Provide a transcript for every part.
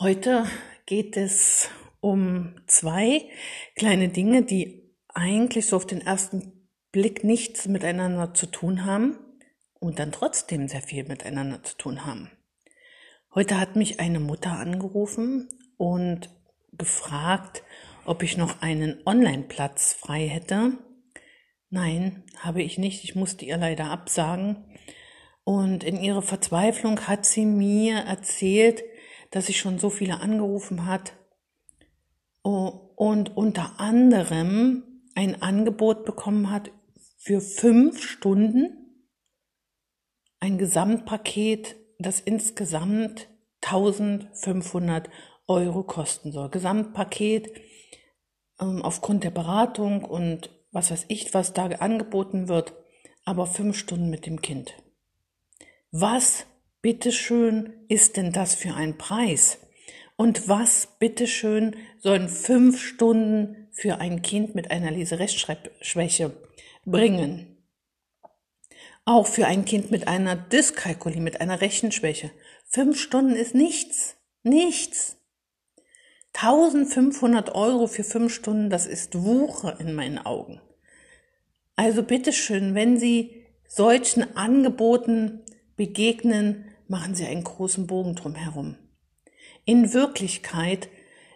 Heute geht es um zwei kleine Dinge, die eigentlich so auf den ersten Blick nichts miteinander zu tun haben und dann trotzdem sehr viel miteinander zu tun haben. Heute hat mich eine Mutter angerufen und gefragt, ob ich noch einen Online-Platz frei hätte. Nein, habe ich nicht. Ich musste ihr leider absagen. Und in ihrer Verzweiflung hat sie mir erzählt, dass sie schon so viele angerufen hat und unter anderem ein Angebot bekommen hat für fünf Stunden ein Gesamtpaket, das insgesamt 1500 Euro kosten soll. Gesamtpaket ähm, aufgrund der Beratung und was weiß ich, was da angeboten wird, aber fünf Stunden mit dem Kind. Was bitteschön ist denn das für ein Preis? Und was bitteschön sollen fünf Stunden für ein Kind mit einer Leserechtschreibschwäche bringen? Auch für ein Kind mit einer Dyskalkulie, mit einer Rechenschwäche. Fünf Stunden ist nichts. Nichts. 1500 Euro für fünf Stunden, das ist Wuche in meinen Augen. Also bitteschön, wenn Sie solchen Angeboten begegnen, machen Sie einen großen Bogen drum herum. In Wirklichkeit,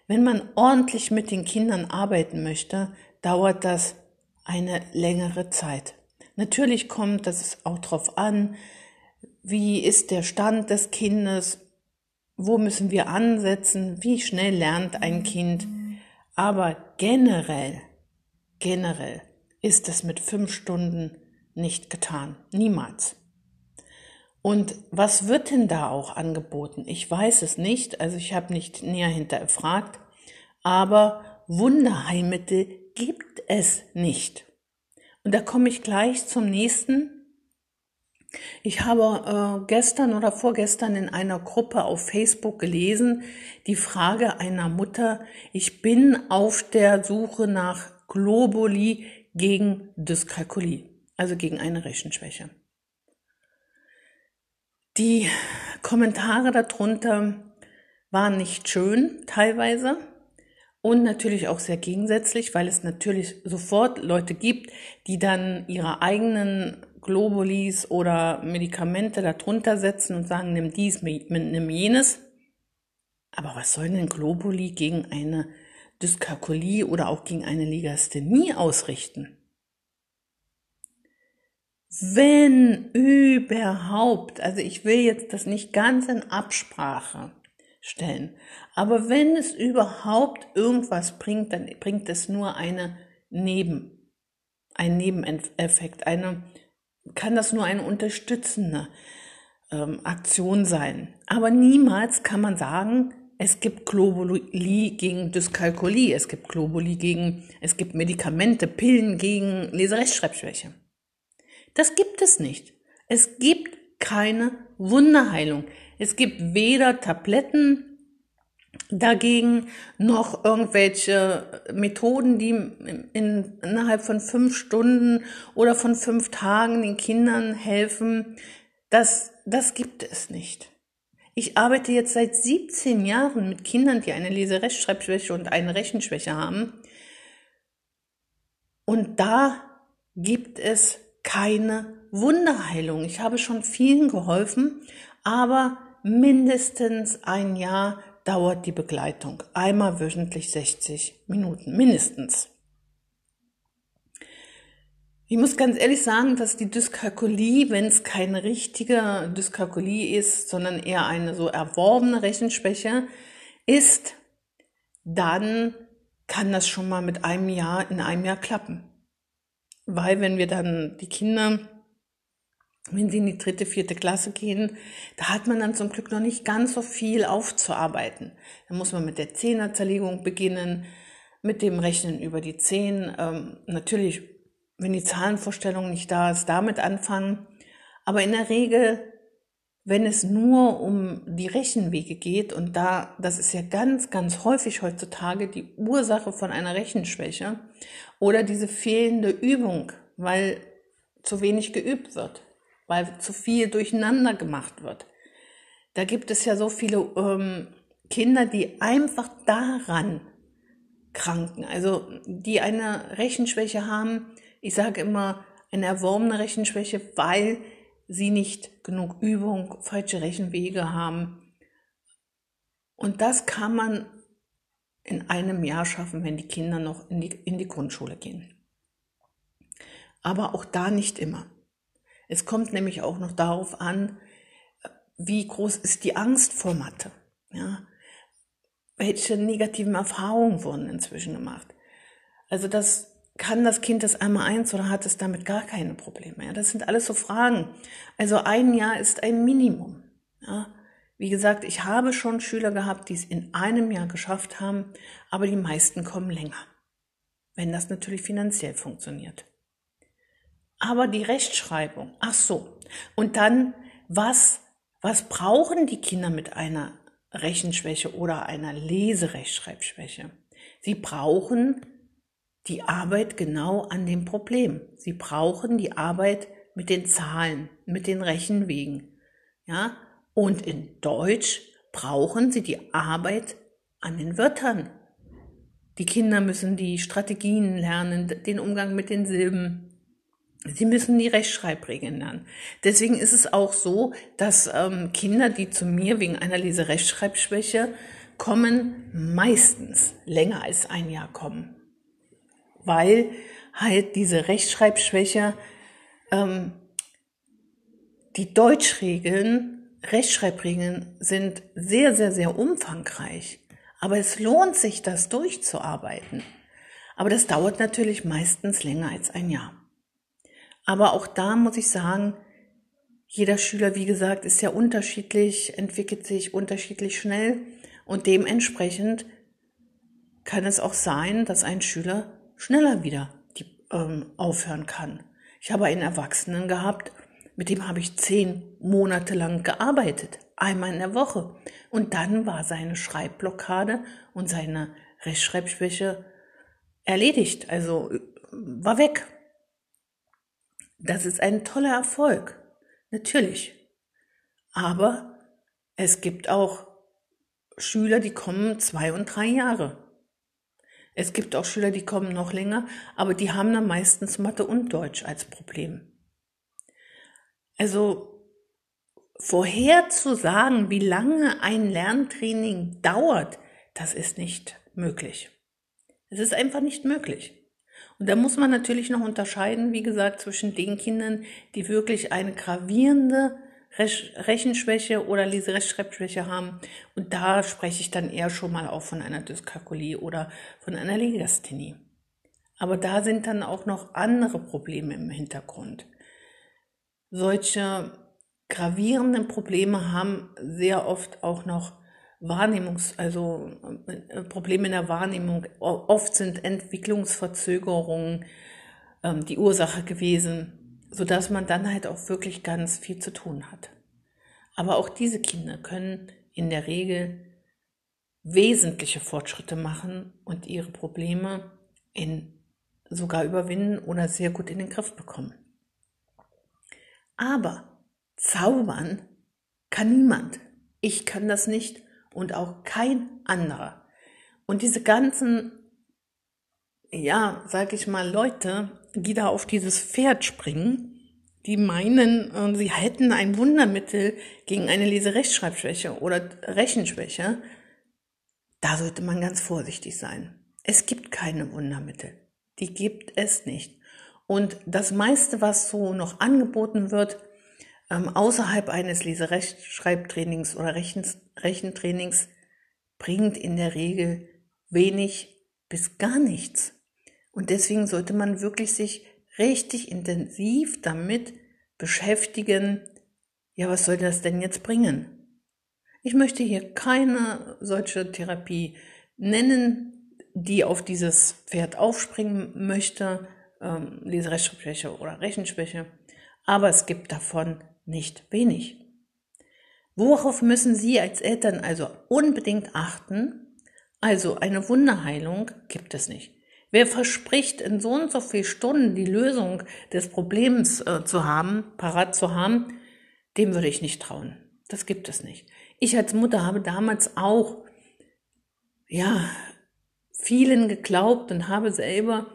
wenn man ordentlich mit den Kindern arbeiten möchte, dauert das eine längere Zeit. Natürlich kommt das auch darauf an, wie ist der Stand des Kindes, wo müssen wir ansetzen, wie schnell lernt ein Kind. Aber generell, generell ist es mit fünf Stunden nicht getan. Niemals. Und was wird denn da auch angeboten? Ich weiß es nicht, also ich habe nicht näher hinterfragt, aber Wunderheilmittel gibt es nicht. Und da komme ich gleich zum nächsten. Ich habe äh, gestern oder vorgestern in einer Gruppe auf Facebook gelesen, die Frage einer Mutter, ich bin auf der Suche nach Globuli gegen Dyskalkulie, also gegen eine Rechenschwäche. Die Kommentare darunter waren nicht schön teilweise und natürlich auch sehr gegensätzlich, weil es natürlich sofort Leute gibt, die dann ihre eigenen Globulis oder Medikamente darunter setzen und sagen, nimm dies, nimm jenes. Aber was soll denn Globuli gegen eine Dyskalkulie oder auch gegen eine Legasthenie ausrichten? Wenn überhaupt, also ich will jetzt das nicht ganz in Absprache stellen, aber wenn es überhaupt irgendwas bringt, dann bringt es nur eine Neben, ein Nebeneffekt, eine, kann das nur eine unterstützende ähm, Aktion sein. Aber niemals kann man sagen, es gibt Globuli gegen Dyskalkulie, es gibt Globuli gegen, es gibt Medikamente, Pillen gegen Leserechtschreibschwäche. Das gibt es nicht. Es gibt keine Wunderheilung. Es gibt weder Tabletten dagegen noch irgendwelche Methoden, die in, innerhalb von fünf Stunden oder von fünf Tagen den Kindern helfen. Das, das gibt es nicht. Ich arbeite jetzt seit 17 Jahren mit Kindern, die eine Leserechtschreibschwäche und eine Rechenschwäche haben. Und da gibt es keine Wunderheilung. Ich habe schon vielen geholfen, aber mindestens ein Jahr dauert die Begleitung. Einmal wöchentlich 60 Minuten, mindestens. Ich muss ganz ehrlich sagen, dass die Dyskalkulie, wenn es keine richtige Dyskalkulie ist, sondern eher eine so erworbene Rechenschwäche ist, dann kann das schon mal mit einem Jahr in einem Jahr klappen. Weil wenn wir dann die Kinder, wenn sie in die dritte, vierte Klasse gehen, da hat man dann zum Glück noch nicht ganz so viel aufzuarbeiten. Da muss man mit der Zehnerzerlegung beginnen, mit dem Rechnen über die Zehn. Ähm, natürlich, wenn die Zahlenvorstellung nicht da ist, damit anfangen. Aber in der Regel wenn es nur um die Rechenwege geht, und da, das ist ja ganz, ganz häufig heutzutage die Ursache von einer Rechenschwäche oder diese fehlende Übung, weil zu wenig geübt wird, weil zu viel durcheinander gemacht wird. Da gibt es ja so viele ähm, Kinder, die einfach daran kranken, also die eine Rechenschwäche haben, ich sage immer eine erworbene Rechenschwäche, weil sie nicht genug Übung, falsche Rechenwege haben. Und das kann man in einem Jahr schaffen, wenn die Kinder noch in die, in die Grundschule gehen. Aber auch da nicht immer. Es kommt nämlich auch noch darauf an, wie groß ist die Angst vor Mathe. Ja? Welche negativen Erfahrungen wurden inzwischen gemacht? Also das kann das Kind das einmal eins oder hat es damit gar keine Probleme? Ja, das sind alles so Fragen. Also ein Jahr ist ein Minimum. Ja, wie gesagt, ich habe schon Schüler gehabt, die es in einem Jahr geschafft haben, aber die meisten kommen länger. Wenn das natürlich finanziell funktioniert. Aber die Rechtschreibung, ach so. Und dann, was, was brauchen die Kinder mit einer Rechenschwäche oder einer Leserechtschreibschwäche? Sie brauchen die Arbeit genau an dem Problem. Sie brauchen die Arbeit mit den Zahlen, mit den Rechenwegen. Ja? Und in Deutsch brauchen sie die Arbeit an den Wörtern. Die Kinder müssen die Strategien lernen, den Umgang mit den Silben. Sie müssen die Rechtschreibregeln lernen. Deswegen ist es auch so, dass ähm, Kinder, die zu mir wegen einer Leserechtschreibschwäche kommen, meistens länger als ein Jahr kommen weil halt diese Rechtschreibschwäche, ähm, die Deutschregeln, Rechtschreibregeln sind sehr, sehr, sehr umfangreich. Aber es lohnt sich, das durchzuarbeiten. Aber das dauert natürlich meistens länger als ein Jahr. Aber auch da muss ich sagen, jeder Schüler, wie gesagt, ist ja unterschiedlich, entwickelt sich unterschiedlich schnell und dementsprechend kann es auch sein, dass ein Schüler schneller wieder die, ähm, aufhören kann. Ich habe einen Erwachsenen gehabt, mit dem habe ich zehn Monate lang gearbeitet, einmal in der Woche. Und dann war seine Schreibblockade und seine Rechtschreibschwäche erledigt, also war weg. Das ist ein toller Erfolg, natürlich. Aber es gibt auch Schüler, die kommen zwei und drei Jahre. Es gibt auch Schüler, die kommen noch länger, aber die haben dann meistens Mathe und Deutsch als Problem. Also vorher zu sagen, wie lange ein Lerntraining dauert, das ist nicht möglich. Es ist einfach nicht möglich. Und da muss man natürlich noch unterscheiden, wie gesagt, zwischen den Kindern, die wirklich eine gravierende Rechenschwäche oder Leserechtschreibschwäche haben. Und da spreche ich dann eher schon mal auch von einer Dyskalkulie oder von einer Legasthenie. Aber da sind dann auch noch andere Probleme im Hintergrund. Solche gravierenden Probleme haben sehr oft auch noch Wahrnehmungs-, also äh, Probleme in der Wahrnehmung. Oft sind Entwicklungsverzögerungen ähm, die Ursache gewesen so dass man dann halt auch wirklich ganz viel zu tun hat. Aber auch diese Kinder können in der Regel wesentliche Fortschritte machen und ihre Probleme in sogar überwinden oder sehr gut in den Griff bekommen. Aber zaubern kann niemand. Ich kann das nicht und auch kein anderer. Und diese ganzen, ja, sag ich mal, Leute, die da auf dieses Pferd springen, die meinen, äh, sie hätten ein Wundermittel gegen eine Leserechtschreibschwäche oder Rechenschwäche, da sollte man ganz vorsichtig sein. Es gibt keine Wundermittel. Die gibt es nicht. Und das meiste, was so noch angeboten wird, ähm, außerhalb eines Leserechtschreibtrainings oder Rechens, Rechentrainings, bringt in der Regel wenig bis gar nichts. Und deswegen sollte man wirklich sich richtig intensiv damit beschäftigen, ja, was soll das denn jetzt bringen? Ich möchte hier keine solche Therapie nennen, die auf dieses Pferd aufspringen möchte, ähm, Leserechtschreibschwäche oder Rechenschwäche, aber es gibt davon nicht wenig. Worauf müssen Sie als Eltern also unbedingt achten? Also eine Wunderheilung gibt es nicht. Wer verspricht, in so und so viel Stunden die Lösung des Problems äh, zu haben, parat zu haben, dem würde ich nicht trauen. Das gibt es nicht. Ich als Mutter habe damals auch ja, vielen geglaubt und habe selber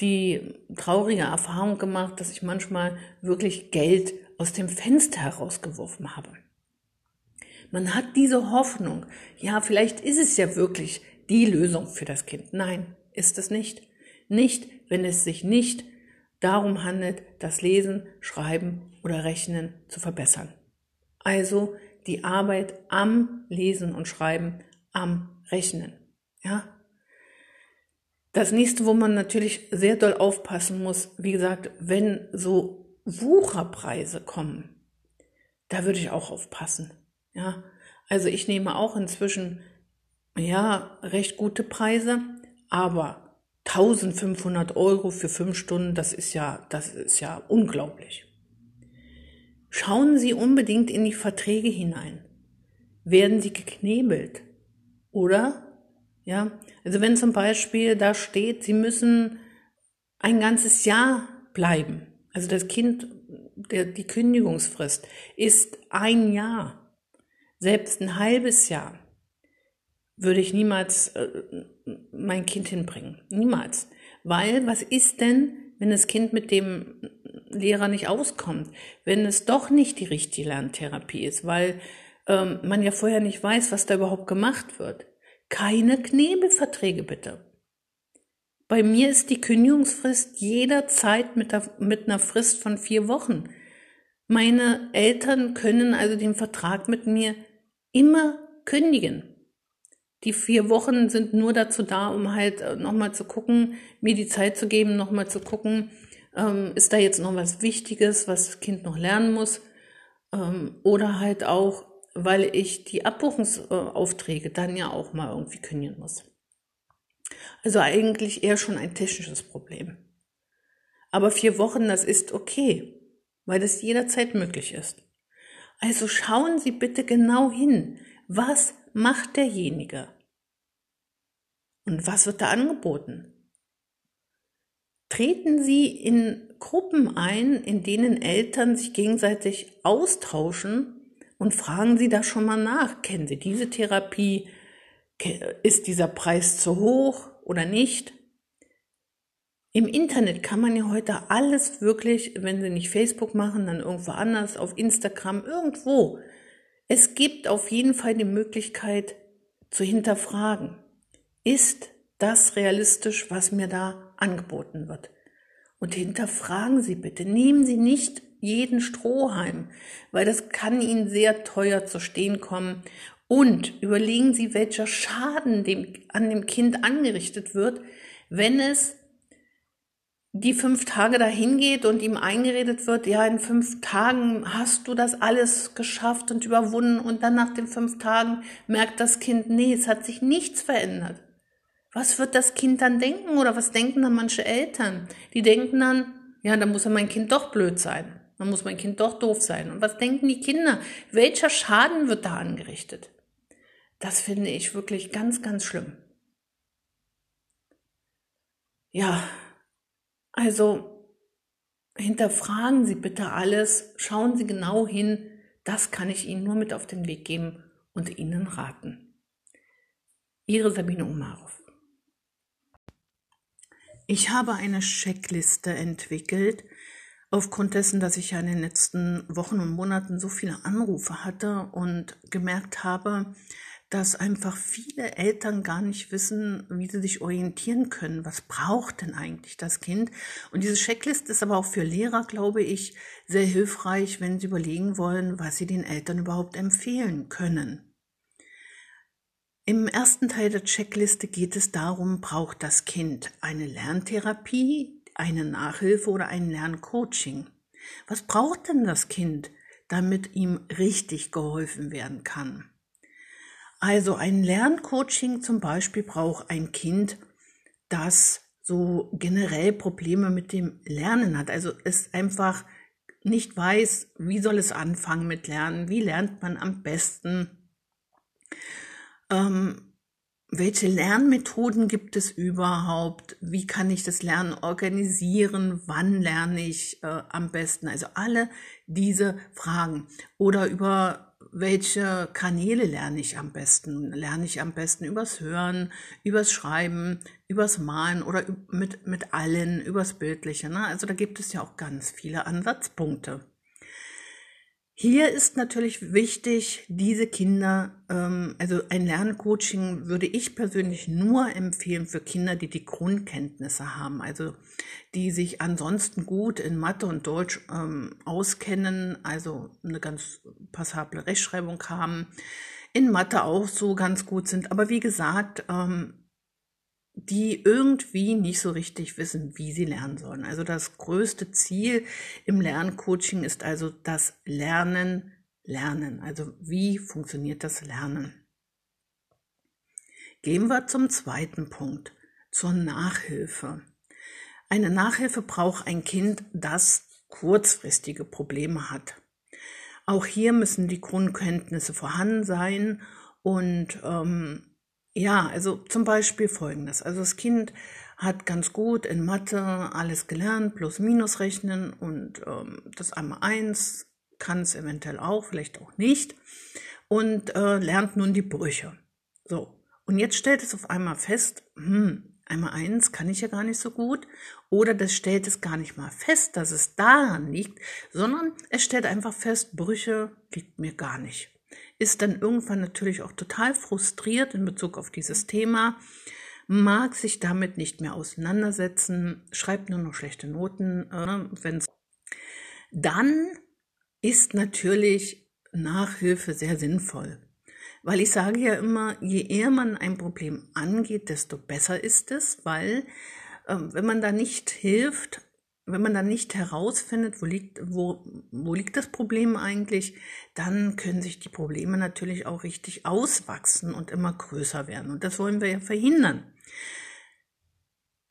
die traurige Erfahrung gemacht, dass ich manchmal wirklich Geld aus dem Fenster herausgeworfen habe. Man hat diese Hoffnung, ja, vielleicht ist es ja wirklich die Lösung für das Kind. Nein, ist es nicht. Nicht, wenn es sich nicht darum handelt, das Lesen, Schreiben oder Rechnen zu verbessern. Also die Arbeit am Lesen und Schreiben, am Rechnen. Ja. Das nächste, wo man natürlich sehr doll aufpassen muss, wie gesagt, wenn so Wucherpreise kommen, da würde ich auch aufpassen. Ja. Also ich nehme auch inzwischen, ja, recht gute Preise, aber 1500 Euro für fünf Stunden, das ist ja, das ist ja unglaublich. Schauen Sie unbedingt in die Verträge hinein. Werden Sie geknebelt? Oder? Ja, also wenn zum Beispiel da steht, Sie müssen ein ganzes Jahr bleiben. Also das Kind, der, die Kündigungsfrist ist ein Jahr. Selbst ein halbes Jahr würde ich niemals äh, mein Kind hinbringen. Niemals. Weil, was ist denn, wenn das Kind mit dem Lehrer nicht auskommt? Wenn es doch nicht die richtige Lerntherapie ist, weil ähm, man ja vorher nicht weiß, was da überhaupt gemacht wird. Keine Knebelverträge bitte. Bei mir ist die Kündigungsfrist jederzeit mit, der, mit einer Frist von vier Wochen. Meine Eltern können also den Vertrag mit mir immer kündigen. Die vier Wochen sind nur dazu da, um halt äh, nochmal zu gucken, mir die Zeit zu geben, nochmal zu gucken, ähm, ist da jetzt noch was Wichtiges, was das Kind noch lernen muss? Ähm, oder halt auch, weil ich die Abbuchungsaufträge dann ja auch mal irgendwie kündigen muss. Also eigentlich eher schon ein technisches Problem. Aber vier Wochen, das ist okay, weil das jederzeit möglich ist. Also schauen Sie bitte genau hin, was macht derjenige? Und was wird da angeboten? Treten Sie in Gruppen ein, in denen Eltern sich gegenseitig austauschen und fragen Sie da schon mal nach. Kennen Sie diese Therapie? Ist dieser Preis zu hoch oder nicht? Im Internet kann man ja heute alles wirklich, wenn Sie nicht Facebook machen, dann irgendwo anders, auf Instagram, irgendwo. Es gibt auf jeden Fall die Möglichkeit zu hinterfragen. Ist das realistisch, was mir da angeboten wird? Und hinterfragen Sie bitte, nehmen Sie nicht jeden Strohhalm, weil das kann Ihnen sehr teuer zu stehen kommen. Und überlegen Sie, welcher Schaden dem, an dem Kind angerichtet wird, wenn es die fünf Tage dahin geht und ihm eingeredet wird, ja, in fünf Tagen hast du das alles geschafft und überwunden und dann nach den fünf Tagen merkt das Kind, nee, es hat sich nichts verändert. Was wird das Kind dann denken oder was denken dann manche Eltern? Die denken dann, ja, dann muss ja mein Kind doch blöd sein. Dann muss mein Kind doch doof sein. Und was denken die Kinder? Welcher Schaden wird da angerichtet? Das finde ich wirklich ganz, ganz schlimm. Ja, also hinterfragen Sie bitte alles, schauen Sie genau hin. Das kann ich Ihnen nur mit auf den Weg geben und Ihnen raten. Ihre Sabine Umarov. Ich habe eine Checkliste entwickelt, aufgrund dessen, dass ich ja in den letzten Wochen und Monaten so viele Anrufe hatte und gemerkt habe, dass einfach viele Eltern gar nicht wissen, wie sie sich orientieren können. Was braucht denn eigentlich das Kind? Und diese Checkliste ist aber auch für Lehrer, glaube ich, sehr hilfreich, wenn sie überlegen wollen, was sie den Eltern überhaupt empfehlen können. Im ersten Teil der Checkliste geht es darum, braucht das Kind eine Lerntherapie, eine Nachhilfe oder ein Lerncoaching? Was braucht denn das Kind, damit ihm richtig geholfen werden kann? Also ein Lerncoaching zum Beispiel braucht ein Kind, das so generell Probleme mit dem Lernen hat. Also es einfach nicht weiß, wie soll es anfangen mit Lernen, wie lernt man am besten ähm, welche Lernmethoden gibt es überhaupt? Wie kann ich das Lernen organisieren? Wann lerne ich äh, am besten? Also alle diese Fragen. Oder über welche Kanäle lerne ich am besten? Lerne ich am besten übers Hören, übers Schreiben, übers Malen oder mit, mit allen, übers Bildliche. Ne? Also da gibt es ja auch ganz viele Ansatzpunkte. Hier ist natürlich wichtig, diese Kinder, ähm, also ein Lerncoaching würde ich persönlich nur empfehlen für Kinder, die die Grundkenntnisse haben, also die sich ansonsten gut in Mathe und Deutsch ähm, auskennen, also eine ganz passable Rechtschreibung haben, in Mathe auch so ganz gut sind. Aber wie gesagt, ähm, die irgendwie nicht so richtig wissen, wie sie lernen sollen. Also das größte Ziel im Lerncoaching ist also das Lernen, Lernen. Also wie funktioniert das Lernen? Gehen wir zum zweiten Punkt, zur Nachhilfe. Eine Nachhilfe braucht ein Kind, das kurzfristige Probleme hat. Auch hier müssen die Grundkenntnisse vorhanden sein und ähm, ja, also zum Beispiel folgendes. Also das Kind hat ganz gut in Mathe alles gelernt, plus minus rechnen und ähm, das einmal eins kann es eventuell auch, vielleicht auch nicht und äh, lernt nun die Brüche. So, und jetzt stellt es auf einmal fest, hm, einmal eins kann ich ja gar nicht so gut oder das stellt es gar nicht mal fest, dass es daran liegt, sondern es stellt einfach fest, Brüche liegt mir gar nicht ist dann irgendwann natürlich auch total frustriert in Bezug auf dieses Thema, mag sich damit nicht mehr auseinandersetzen, schreibt nur noch schlechte Noten, äh, wenn's dann ist natürlich Nachhilfe sehr sinnvoll. Weil ich sage ja immer, je eher man ein Problem angeht, desto besser ist es, weil äh, wenn man da nicht hilft, wenn man dann nicht herausfindet, wo liegt, wo, wo liegt das Problem eigentlich, dann können sich die Probleme natürlich auch richtig auswachsen und immer größer werden. Und das wollen wir ja verhindern.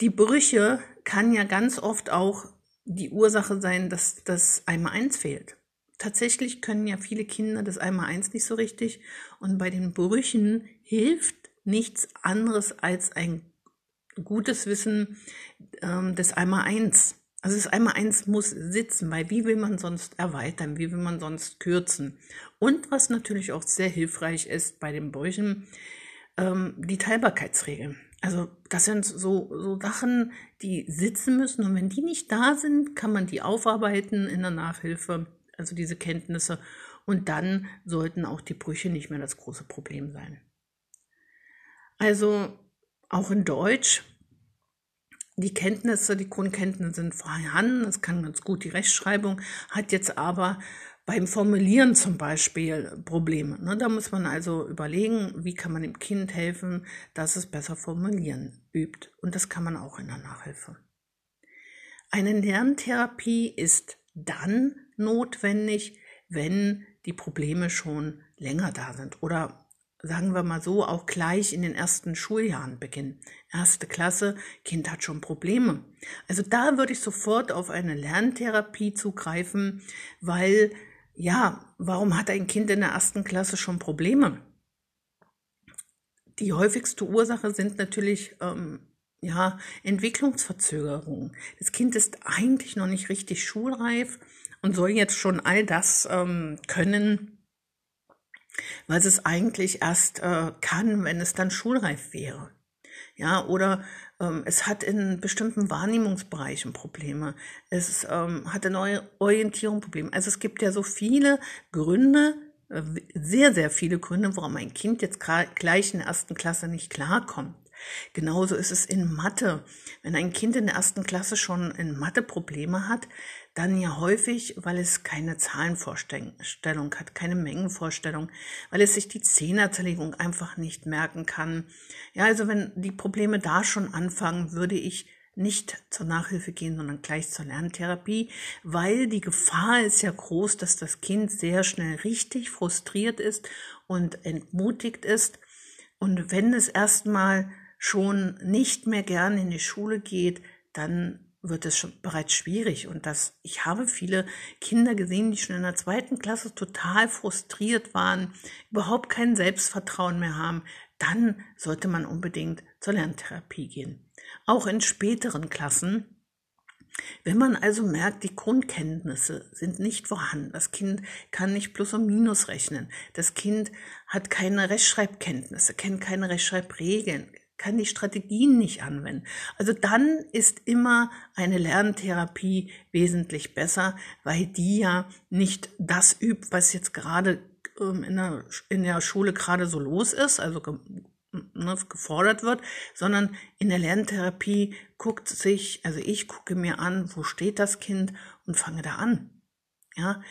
Die Brüche kann ja ganz oft auch die Ursache sein, dass das einmal eins fehlt. Tatsächlich können ja viele Kinder das einmal eins nicht so richtig und bei den Brüchen hilft nichts anderes als ein gutes Wissen ähm, des einmal eins. Also das einmal eins muss sitzen, weil wie will man sonst erweitern, wie will man sonst kürzen? Und was natürlich auch sehr hilfreich ist bei den Brüchen, ähm, die Teilbarkeitsregeln. Also das sind so, so Sachen, die sitzen müssen und wenn die nicht da sind, kann man die aufarbeiten in der Nachhilfe, also diese Kenntnisse und dann sollten auch die Brüche nicht mehr das große Problem sein. Also auch in Deutsch die Kenntnisse, die Grundkenntnisse sind vorhanden, das kann ganz gut die Rechtschreibung, hat jetzt aber beim Formulieren zum Beispiel Probleme. Ne? Da muss man also überlegen, wie kann man dem Kind helfen, dass es besser formulieren übt. Und das kann man auch in der Nachhilfe. Eine Lerntherapie ist dann notwendig, wenn die Probleme schon länger da sind oder sagen wir mal so, auch gleich in den ersten Schuljahren beginnen. Erste Klasse, Kind hat schon Probleme. Also da würde ich sofort auf eine Lerntherapie zugreifen, weil, ja, warum hat ein Kind in der ersten Klasse schon Probleme? Die häufigste Ursache sind natürlich ähm, ja, Entwicklungsverzögerungen. Das Kind ist eigentlich noch nicht richtig schulreif und soll jetzt schon all das ähm, können, weil es eigentlich erst äh, kann, wenn es dann schulreif wäre. Ja, oder ähm, es hat in bestimmten Wahrnehmungsbereichen Probleme. Es ähm, hat eine Orientierung Probleme. Also es gibt ja so viele Gründe, äh, sehr, sehr viele Gründe, warum ein Kind jetzt gleich in der ersten Klasse nicht klarkommt. Genauso ist es in Mathe. Wenn ein Kind in der ersten Klasse schon in Mathe Probleme hat, dann ja häufig, weil es keine Zahlenvorstellung hat, keine Mengenvorstellung, weil es sich die Zehnerzerlegung einfach nicht merken kann. Ja, also wenn die Probleme da schon anfangen, würde ich nicht zur Nachhilfe gehen, sondern gleich zur Lerntherapie, weil die Gefahr ist ja groß, dass das Kind sehr schnell richtig frustriert ist und entmutigt ist. Und wenn es erstmal schon nicht mehr gern in die Schule geht, dann wird es schon bereits schwierig. Und das, ich habe viele Kinder gesehen, die schon in der zweiten Klasse total frustriert waren, überhaupt kein Selbstvertrauen mehr haben. Dann sollte man unbedingt zur Lerntherapie gehen. Auch in späteren Klassen Wenn man also merkt, die Grundkenntnisse sind nicht vorhanden, das Kind kann nicht Plus und Minus rechnen, das Kind hat keine Rechtschreibkenntnisse, kennt keine Rechtschreibregeln, kann die Strategien nicht anwenden. Also dann ist immer eine Lerntherapie wesentlich besser, weil die ja nicht das übt, was jetzt gerade ähm, in, der, in der Schule gerade so los ist, also ne, gefordert wird, sondern in der Lerntherapie guckt sich, also ich gucke mir an, wo steht das Kind und fange da an. Ja,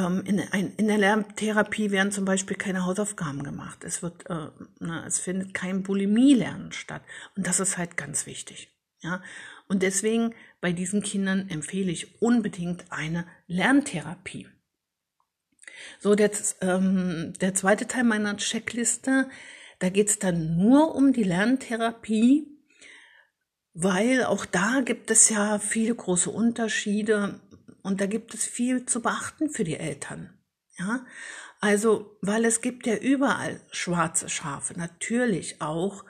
in, ein, in der Lerntherapie werden zum Beispiel keine Hausaufgaben gemacht. Es wird, äh, ne, es findet kein Bulimie-Lernen statt. Und das ist halt ganz wichtig. Ja, und deswegen bei diesen Kindern empfehle ich unbedingt eine Lerntherapie. So, der, ähm, der zweite Teil meiner Checkliste da geht es dann nur um die Lerntherapie, weil auch da gibt es ja viele große Unterschiede und da gibt es viel zu beachten für die Eltern. Ja, also, weil es gibt ja überall schwarze Schafe, natürlich auch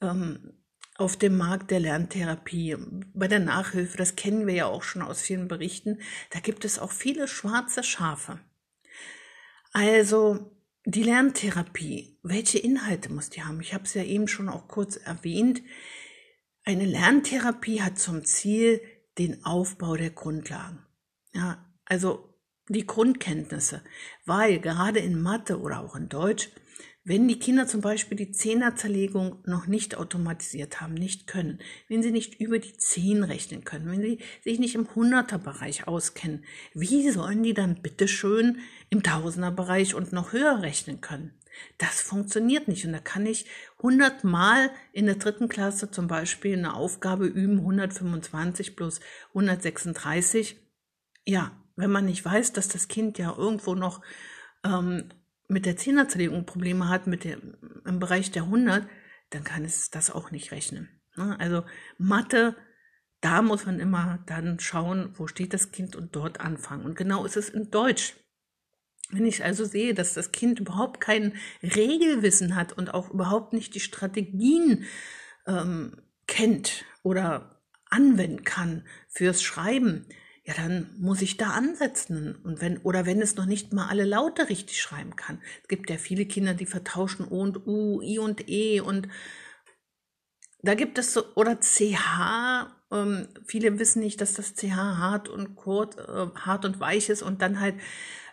ähm, auf dem Markt der Lerntherapie, bei der Nachhilfe, das kennen wir ja auch schon aus vielen Berichten, da gibt es auch viele schwarze Schafe. Also die Lerntherapie, welche Inhalte muss die haben? Ich habe es ja eben schon auch kurz erwähnt. Eine Lerntherapie hat zum Ziel den Aufbau der Grundlagen. Ja, also die Grundkenntnisse, weil gerade in Mathe oder auch in Deutsch wenn die Kinder zum Beispiel die Zehnerzerlegung noch nicht automatisiert haben, nicht können, wenn sie nicht über die Zehn rechnen können, wenn sie sich nicht im Hunderterbereich auskennen, wie sollen die dann bitteschön im Tausenderbereich und noch höher rechnen können? Das funktioniert nicht. Und da kann ich hundertmal in der dritten Klasse zum Beispiel eine Aufgabe üben, 125 plus 136. Ja, wenn man nicht weiß, dass das Kind ja irgendwo noch ähm, mit der Zehnerzerlegung Probleme hat, mit dem, im Bereich der 100, dann kann es das auch nicht rechnen. Ne? Also Mathe, da muss man immer dann schauen, wo steht das Kind und dort anfangen. Und genau ist es in Deutsch. Wenn ich also sehe, dass das Kind überhaupt kein Regelwissen hat und auch überhaupt nicht die Strategien ähm, kennt oder anwenden kann fürs Schreiben, ja, dann muss ich da ansetzen. Und wenn, oder wenn es noch nicht mal alle Laute richtig schreiben kann. Es gibt ja viele Kinder, die vertauschen O und U, I und E und da gibt es so, oder CH, ähm, viele wissen nicht, dass das CH hart und kurz, äh, hart und weich ist und dann halt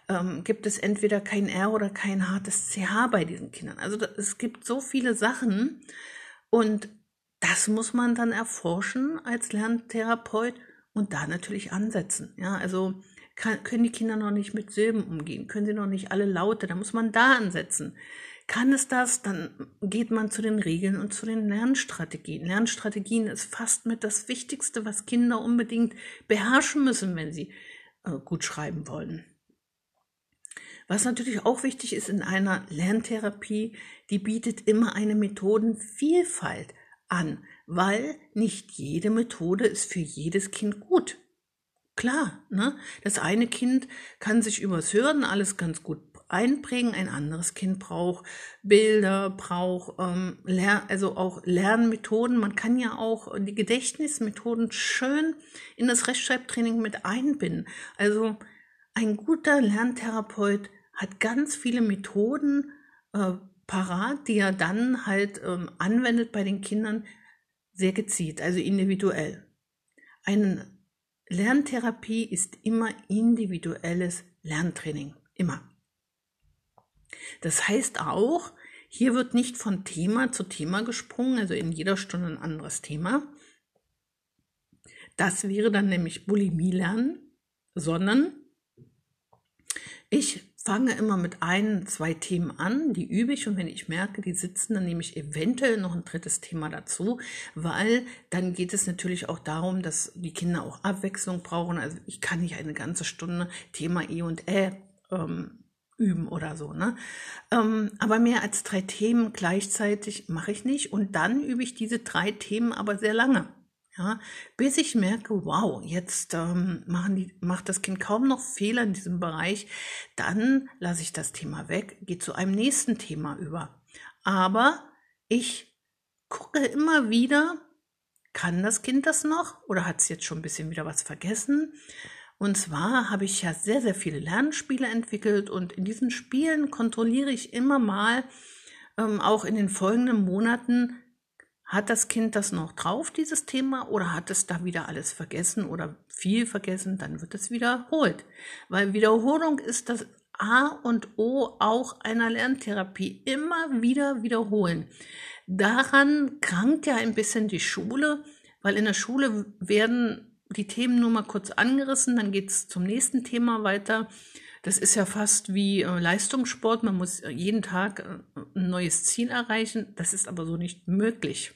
ähm, gibt es entweder kein R oder kein hartes CH bei diesen Kindern. Also da, es gibt so viele Sachen und das muss man dann erforschen als Lerntherapeut und da natürlich ansetzen. Ja, also kann, können die Kinder noch nicht mit Silben umgehen, können sie noch nicht alle Laute, da muss man da ansetzen. Kann es das, dann geht man zu den Regeln und zu den Lernstrategien. Lernstrategien ist fast mit das Wichtigste, was Kinder unbedingt beherrschen müssen, wenn sie äh, gut schreiben wollen. Was natürlich auch wichtig ist in einer Lerntherapie, die bietet immer eine Methodenvielfalt an weil nicht jede Methode ist für jedes Kind gut. Klar, ne? Das eine Kind kann sich übers Hören alles ganz gut einprägen, ein anderes Kind braucht Bilder, braucht ähm, also auch Lernmethoden. Man kann ja auch die Gedächtnismethoden schön in das Rechtschreibtraining mit einbinden. Also ein guter Lerntherapeut hat ganz viele Methoden äh, parat, die er dann halt ähm, anwendet bei den Kindern, sehr gezielt, also individuell. Eine Lerntherapie ist immer individuelles Lerntraining, immer. Das heißt auch, hier wird nicht von Thema zu Thema gesprungen, also in jeder Stunde ein anderes Thema. Das wäre dann nämlich Bulimie lernen, sondern ich fange immer mit ein, zwei Themen an, die übe ich und wenn ich merke, die sitzen, dann nehme ich eventuell noch ein drittes Thema dazu, weil dann geht es natürlich auch darum, dass die Kinder auch Abwechslung brauchen. Also ich kann nicht eine ganze Stunde Thema E und Ä ähm, üben oder so. Ne? Ähm, aber mehr als drei Themen gleichzeitig mache ich nicht und dann übe ich diese drei Themen aber sehr lange. Ja, bis ich merke, wow, jetzt ähm, machen die, macht das Kind kaum noch Fehler in diesem Bereich, dann lasse ich das Thema weg, gehe zu einem nächsten Thema über. Aber ich gucke immer wieder, Kann das Kind das noch oder hat es jetzt schon ein bisschen wieder was vergessen? Und zwar habe ich ja sehr, sehr viele Lernspiele entwickelt und in diesen Spielen kontrolliere ich immer mal, ähm, auch in den folgenden Monaten, hat das Kind das noch drauf, dieses Thema, oder hat es da wieder alles vergessen oder viel vergessen, dann wird es wiederholt. Weil Wiederholung ist das A und O auch einer Lerntherapie. Immer wieder wiederholen. Daran krankt ja ein bisschen die Schule, weil in der Schule werden die Themen nur mal kurz angerissen, dann geht es zum nächsten Thema weiter. Das ist ja fast wie äh, Leistungssport. Man muss jeden Tag äh, ein neues Ziel erreichen. Das ist aber so nicht möglich.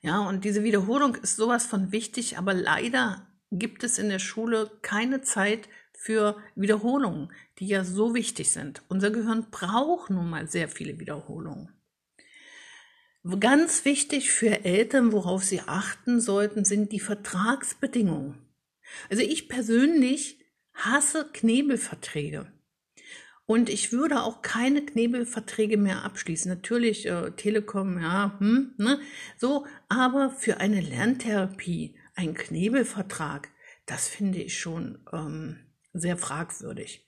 Ja, und diese Wiederholung ist sowas von wichtig, aber leider gibt es in der Schule keine Zeit für Wiederholungen, die ja so wichtig sind. Unser Gehirn braucht nun mal sehr viele Wiederholungen. Ganz wichtig für Eltern, worauf sie achten sollten, sind die Vertragsbedingungen. Also ich persönlich hasse Knebelverträge. Und ich würde auch keine Knebelverträge mehr abschließen. Natürlich, äh, Telekom, ja, hm, ne, so, aber für eine Lerntherapie, ein Knebelvertrag, das finde ich schon ähm, sehr fragwürdig.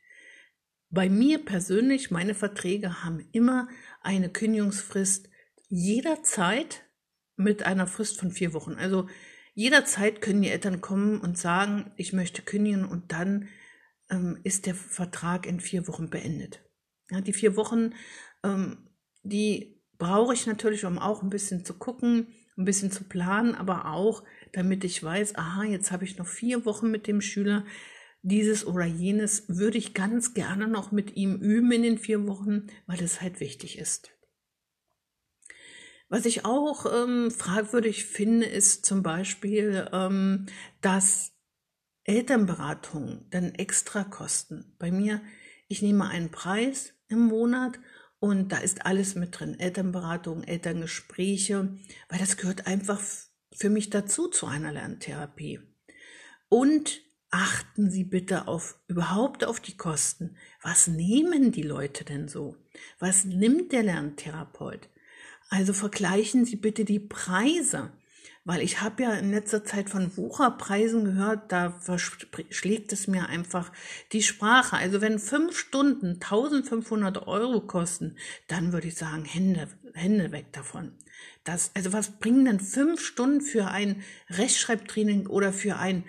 Bei mir persönlich, meine Verträge haben immer eine Kündigungsfrist jederzeit mit einer Frist von vier Wochen. Also jederzeit können die Eltern kommen und sagen, ich möchte kündigen und dann ähm, ist der Vertrag in vier Wochen beendet. Ja, die vier Wochen, ähm, die brauche ich natürlich, um auch ein bisschen zu gucken, ein bisschen zu planen, aber auch, damit ich weiß, aha, jetzt habe ich noch vier Wochen mit dem Schüler. Dieses oder jenes würde ich ganz gerne noch mit ihm üben in den vier Wochen, weil es halt wichtig ist. Was ich auch ähm, fragwürdig finde, ist zum Beispiel, ähm, dass Elternberatungen dann extra kosten. Bei mir, ich nehme einen Preis im Monat und da ist alles mit drin. Elternberatung, Elterngespräche, weil das gehört einfach für mich dazu zu einer Lerntherapie. Und achten Sie bitte auf überhaupt auf die Kosten. Was nehmen die Leute denn so? Was nimmt der Lerntherapeut? Also vergleichen Sie bitte die Preise, weil ich habe ja in letzter Zeit von Wucherpreisen gehört, da verschlägt es mir einfach die Sprache. Also wenn fünf Stunden 1500 Euro kosten, dann würde ich sagen, Hände, Hände weg davon. Das, also was bringen denn fünf Stunden für ein Rechtschreibtraining oder für ein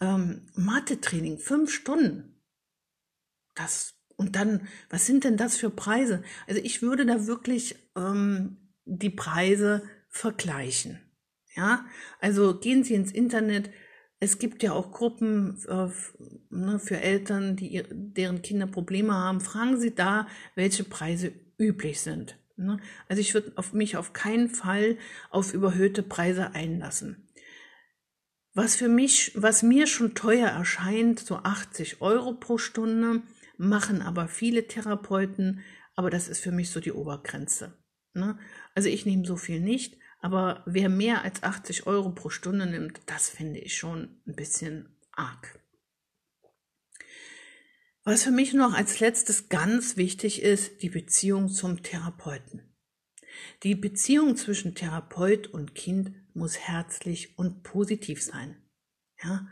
ähm, Mathe-Training? Fünf Stunden. Das und dann, was sind denn das für Preise? Also ich würde da wirklich ähm, die Preise vergleichen. Ja, also gehen Sie ins Internet. Es gibt ja auch Gruppen äh, ne, für Eltern, die deren Kinder Probleme haben. Fragen Sie da, welche Preise üblich sind. Ne? Also ich würde mich auf keinen Fall auf überhöhte Preise einlassen. Was für mich, was mir schon teuer erscheint, so 80 Euro pro Stunde, machen aber viele Therapeuten, aber das ist für mich so die Obergrenze. Ne? Also ich nehme so viel nicht, aber wer mehr als 80 Euro pro Stunde nimmt, das finde ich schon ein bisschen arg. Was für mich noch als letztes ganz wichtig ist, die Beziehung zum Therapeuten. Die Beziehung zwischen Therapeut und Kind muss herzlich und positiv sein. Ja,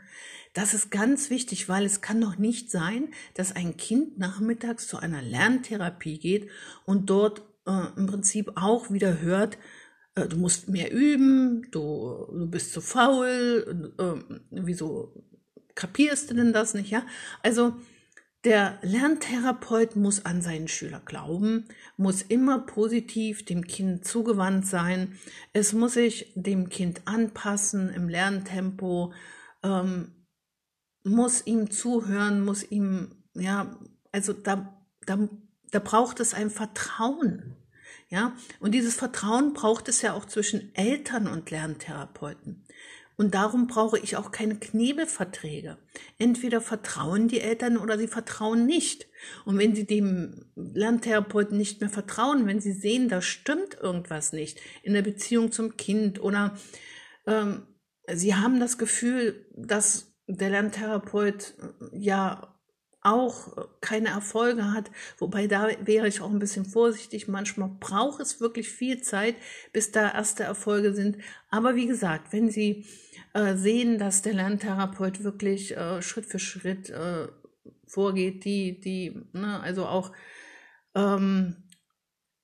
das ist ganz wichtig, weil es kann doch nicht sein, dass ein Kind nachmittags zu einer Lerntherapie geht und dort äh, im Prinzip auch wieder hört, äh, du musst mehr üben, du, du bist zu faul, äh, wieso kapierst du denn das nicht, ja? Also, der Lerntherapeut muss an seinen Schüler glauben, muss immer positiv dem Kind zugewandt sein. Es muss sich dem Kind anpassen im Lerntempo, ähm, muss ihm zuhören, muss ihm, ja, also da, da, da braucht es ein Vertrauen. Ja, und dieses Vertrauen braucht es ja auch zwischen Eltern und Lerntherapeuten. Und darum brauche ich auch keine Knebelverträge. Entweder vertrauen die Eltern oder sie vertrauen nicht. Und wenn sie dem Lerntherapeuten nicht mehr vertrauen, wenn sie sehen, da stimmt irgendwas nicht in der Beziehung zum Kind oder ähm, sie haben das Gefühl, dass der Lerntherapeut ja auch keine Erfolge hat, wobei da wäre ich auch ein bisschen vorsichtig. Manchmal braucht es wirklich viel Zeit, bis da erste Erfolge sind. Aber wie gesagt, wenn Sie äh, sehen, dass der Lerntherapeut wirklich äh, Schritt für Schritt äh, vorgeht, die, die, ne, also auch ähm,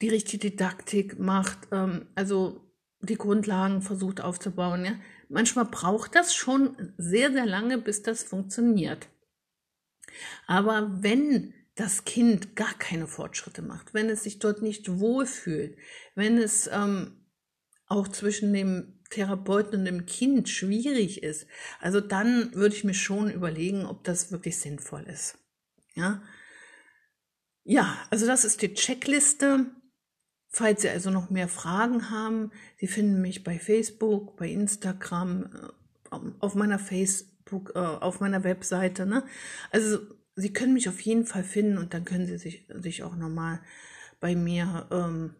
die richtige Didaktik macht, ähm, also die Grundlagen versucht aufzubauen. Ja? Manchmal braucht das schon sehr, sehr lange, bis das funktioniert. Aber wenn das Kind gar keine Fortschritte macht, wenn es sich dort nicht wohlfühlt, wenn es ähm, auch zwischen dem Therapeuten und dem Kind schwierig ist, also dann würde ich mir schon überlegen, ob das wirklich sinnvoll ist. Ja, ja also das ist die Checkliste. Falls Sie also noch mehr Fragen haben, Sie finden mich bei Facebook, bei Instagram, äh, auf meiner Facebook, äh, auf meiner Webseite. Ne? Also Sie können mich auf jeden Fall finden und dann können Sie sich, sich auch nochmal bei mir, ähm,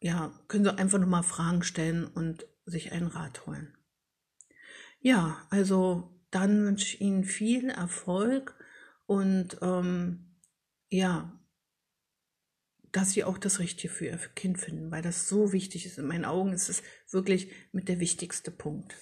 ja, können Sie einfach nochmal Fragen stellen und sich einen Rat holen. Ja, also dann wünsche ich Ihnen viel Erfolg und ähm, ja, dass sie auch das Richtige für ihr Kind finden, weil das so wichtig ist. In meinen Augen ist es wirklich mit der wichtigste Punkt.